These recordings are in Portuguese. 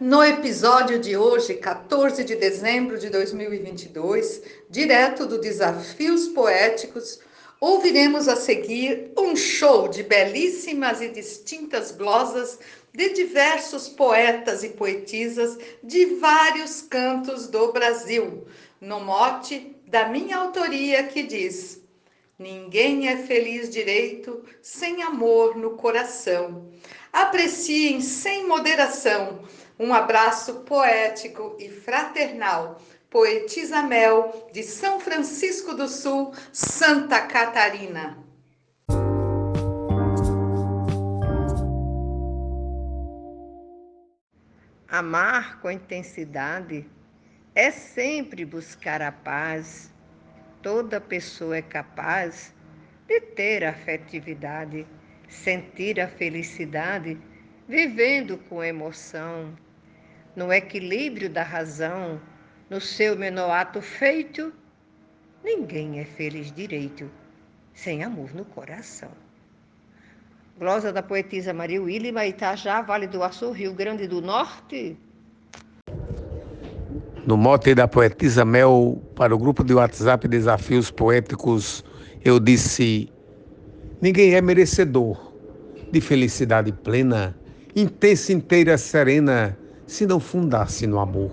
No episódio de hoje, 14 de dezembro de 2022, direto do Desafios Poéticos, ouviremos a seguir um show de belíssimas e distintas glosas de diversos poetas e poetisas de vários cantos do Brasil, no mote da minha autoria que diz: Ninguém é feliz direito sem amor no coração. Apreciem sem moderação um abraço poético e fraternal. Poetisa Mel, de São Francisco do Sul, Santa Catarina. Amar com intensidade é sempre buscar a paz. Toda pessoa é capaz de ter afetividade, sentir a felicidade, vivendo com emoção no equilíbrio da razão, no seu menor ato feito, ninguém é feliz direito sem amor no coração. Glosa da poetisa Maria Wilma Itajá, Vale do Açu, Rio Grande do Norte. No mote da poetisa Mel, para o grupo de WhatsApp Desafios Poéticos, eu disse: Ninguém é merecedor de felicidade plena, intensa, inteira, serena se não fundasse no amor.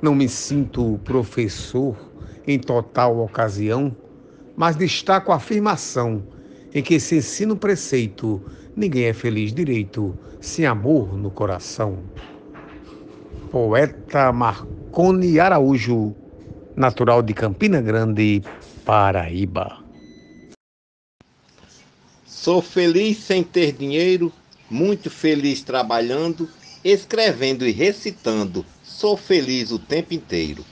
Não me sinto professor em total ocasião, mas destaco a afirmação em que se ensina o preceito: ninguém é feliz direito sem amor no coração. Poeta Marconi Araújo, natural de Campina Grande, Paraíba. Sou feliz sem ter dinheiro, muito feliz trabalhando escrevendo e recitando, sou feliz o tempo inteiro.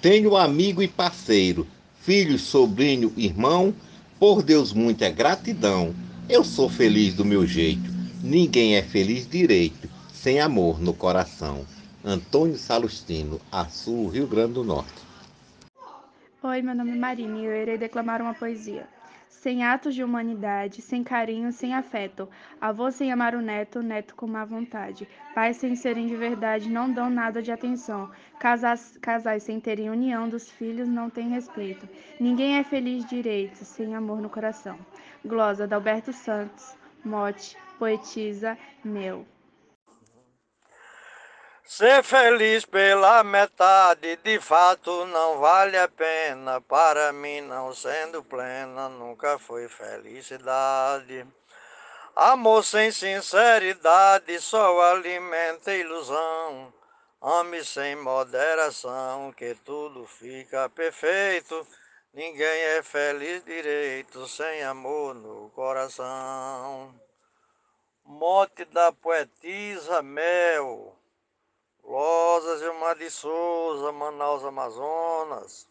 Tenho amigo e parceiro, filho, sobrinho, irmão, por Deus muita gratidão. Eu sou feliz do meu jeito. Ninguém é feliz direito, sem amor no coração. Antônio Salustino, Açu, Rio Grande do Norte. Oi, meu nome é Marina e eu irei declamar uma poesia sem atos de humanidade, sem carinho, sem afeto. Avô sem amar o neto, neto com má vontade. Pais sem serem de verdade não dão nada de atenção. Casais, casais sem terem união dos filhos não têm respeito. Ninguém é feliz direito, sem amor no coração. Glosa, Alberto Santos, mote, poetisa, meu. Ser feliz pela metade, de fato não vale a pena. Para mim, não sendo plena, nunca foi felicidade. Amor sem sinceridade só alimenta ilusão. Ame sem moderação, que tudo fica perfeito. Ninguém é feliz direito sem amor no coração. Mote da poetisa Mel. Gilmar de Souza, Manaus, Amazonas.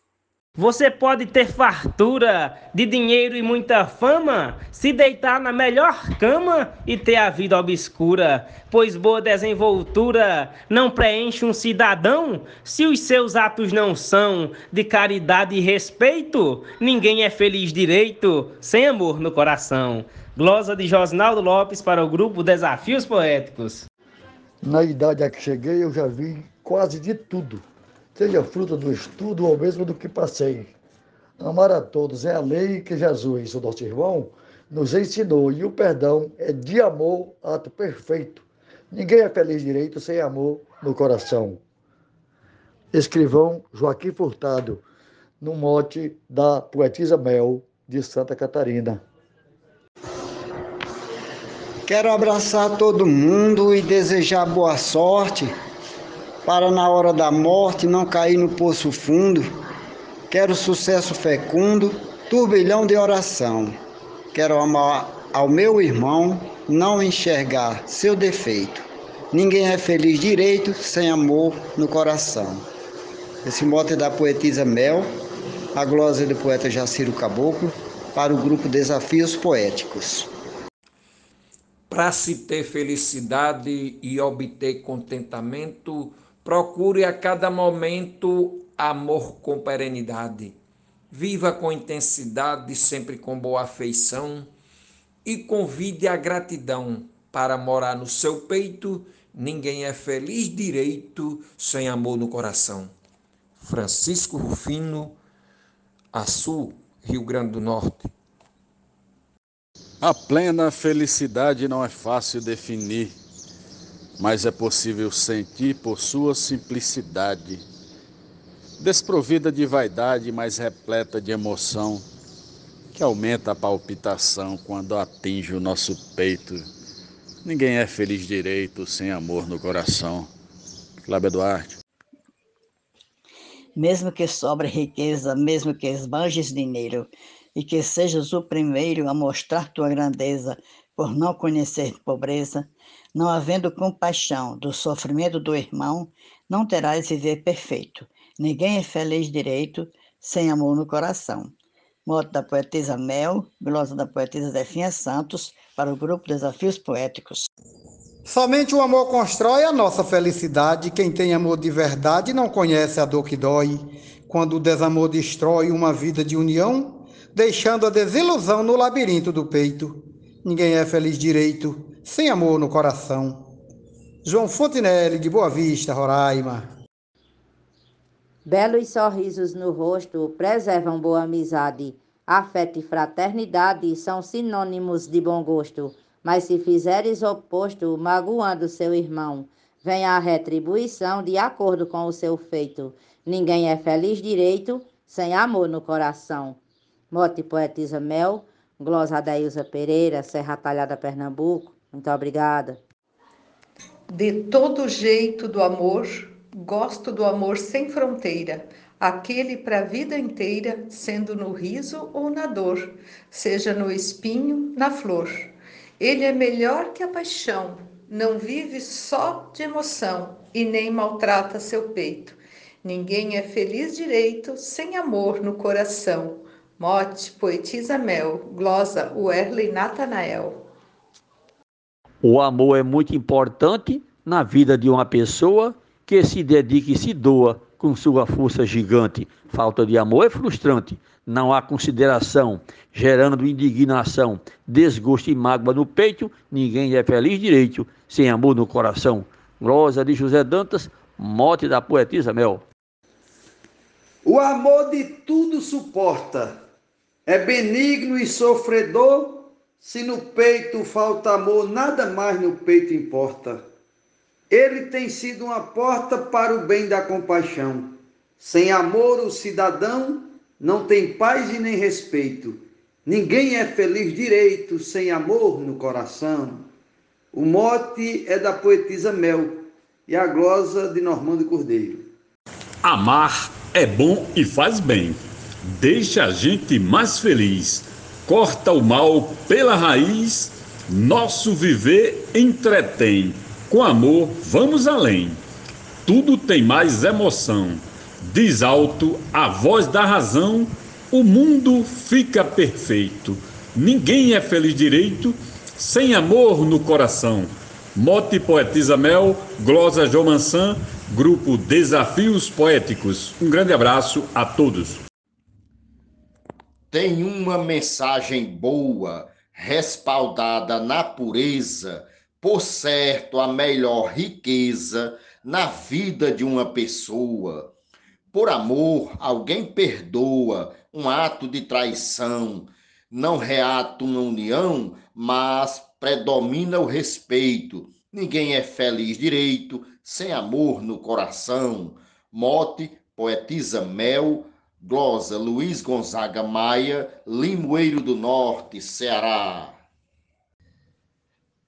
Você pode ter fartura de dinheiro e muita fama, se deitar na melhor cama e ter a vida obscura, pois boa desenvoltura não preenche um cidadão se os seus atos não são de caridade e respeito. Ninguém é feliz direito sem amor no coração. Glosa de Josnaldo Lopes para o grupo Desafios Poéticos. Na idade a que cheguei, eu já vi quase de tudo, seja fruto do estudo ou mesmo do que passei. Amar a todos é a lei que Jesus, o nosso irmão, nos ensinou, e o perdão é de amor, ato perfeito. Ninguém é feliz direito sem amor no coração. Escrivão Joaquim Furtado, no mote da poetisa Mel, de Santa Catarina. Quero abraçar todo mundo e desejar boa sorte para na hora da morte não cair no poço fundo. Quero sucesso fecundo, turbilhão de oração. Quero amar ao meu irmão, não enxergar seu defeito. Ninguém é feliz direito sem amor no coração. Esse mote é da poetisa Mel, a glosa do poeta Jaciro Caboclo, para o grupo Desafios Poéticos. Para se ter felicidade e obter contentamento, procure a cada momento amor com perenidade. Viva com intensidade, sempre com boa afeição, e convide a gratidão para morar no seu peito. Ninguém é feliz direito sem amor no coração. Francisco Rufino, Açu, Rio Grande do Norte. A plena felicidade não é fácil definir, mas é possível sentir por sua simplicidade. Desprovida de vaidade, mas repleta de emoção, que aumenta a palpitação quando atinge o nosso peito. Ninguém é feliz direito sem amor no coração. Cláudio Duarte. Mesmo que sobre riqueza, mesmo que esbanjes dinheiro, e que sejas o primeiro a mostrar tua grandeza, por não conhecer pobreza, não havendo compaixão do sofrimento do irmão, não terás viver perfeito. Ninguém é feliz direito sem amor no coração. Moto da poetisa Mel, glosa da poetisa Zefinha Santos, para o grupo Desafios Poéticos. Somente o amor constrói a nossa felicidade. Quem tem amor de verdade não conhece a dor que dói. Quando o desamor destrói uma vida de união, deixando a desilusão no labirinto do peito. Ninguém é feliz direito, sem amor no coração. João Fontinelli, de Boa Vista, Roraima. Belos sorrisos no rosto preservam boa amizade. Afeto e fraternidade são sinônimos de bom gosto. Mas se fizeres oposto, magoando seu irmão, vem a retribuição de acordo com o seu feito. Ninguém é feliz direito sem amor no coração. Mote Poetisa Mel, glosa Adailza Pereira, Serra Talhada, Pernambuco. Muito obrigada. De todo jeito do amor, gosto do amor sem fronteira, aquele para a vida inteira, sendo no riso ou na dor, seja no espinho, na flor. Ele é melhor que a paixão, não vive só de emoção e nem maltrata seu peito. Ninguém é feliz direito sem amor no coração. Mote, poetisa Mel, glosa Werley Natanael. O amor é muito importante na vida de uma pessoa que se dedica e se doa com sua força gigante. Falta de amor é frustrante. Não há consideração, gerando indignação, desgosto e mágoa no peito. Ninguém é feliz direito sem amor no coração. Glosa de José Dantas, mote da poetisa Mel. O amor de tudo suporta, é benigno e sofredor, se no peito falta amor, nada mais no peito importa. Ele tem sido uma porta para o bem da compaixão. Sem amor, o cidadão não tem paz e nem respeito. Ninguém é feliz direito sem amor no coração. O mote é da poetisa Mel e a glosa de Normando Cordeiro. Amar é bom e faz bem deixa a gente mais feliz, corta o mal pela raiz, nosso viver entretém. Com amor, vamos além. Tudo tem mais emoção. Diz alto a voz da razão, o mundo fica perfeito. Ninguém é feliz direito sem amor no coração. Mote Poetisa Mel, Glosa Jomansan, Grupo Desafios Poéticos. Um grande abraço a todos tem uma mensagem boa, respaldada na pureza, por certo, a melhor riqueza na vida de uma pessoa. Por amor, alguém perdoa um ato de traição, não reata uma união, mas predomina o respeito. Ninguém é feliz direito sem amor no coração. Mote, poetisa Mel, Glosa Luiz Gonzaga Maia, Limoeiro do Norte, Ceará.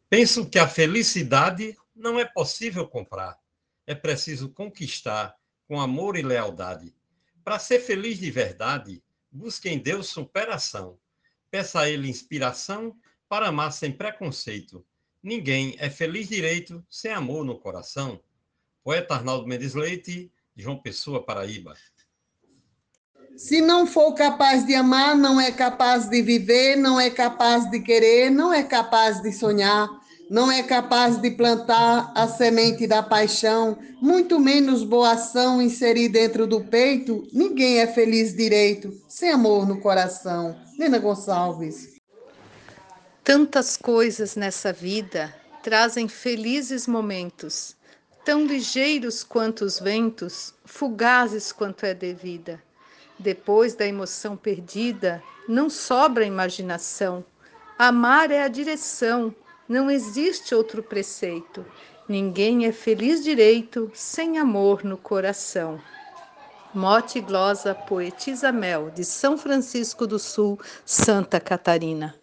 Penso que a felicidade não é possível comprar. É preciso conquistar com amor e lealdade. Para ser feliz de verdade, busque em Deus superação. Peça a Ele inspiração para amar sem preconceito. Ninguém é feliz direito sem amor no coração. Poeta Arnaldo Mendes Leite, João Pessoa, Paraíba. Se não for capaz de amar, não é capaz de viver, não é capaz de querer, não é capaz de sonhar, não é capaz de plantar a semente da paixão, muito menos boa ação inserir dentro do peito. Ninguém é feliz direito, sem amor no coração. Nena Gonçalves. Tantas coisas nessa vida trazem felizes momentos, tão ligeiros quanto os ventos, fugazes quanto é devida. Depois da emoção perdida, não sobra imaginação. Amar é a direção, não existe outro preceito. Ninguém é feliz direito sem amor no coração. Mote Glosa Poetisa Mel, de São Francisco do Sul, Santa Catarina.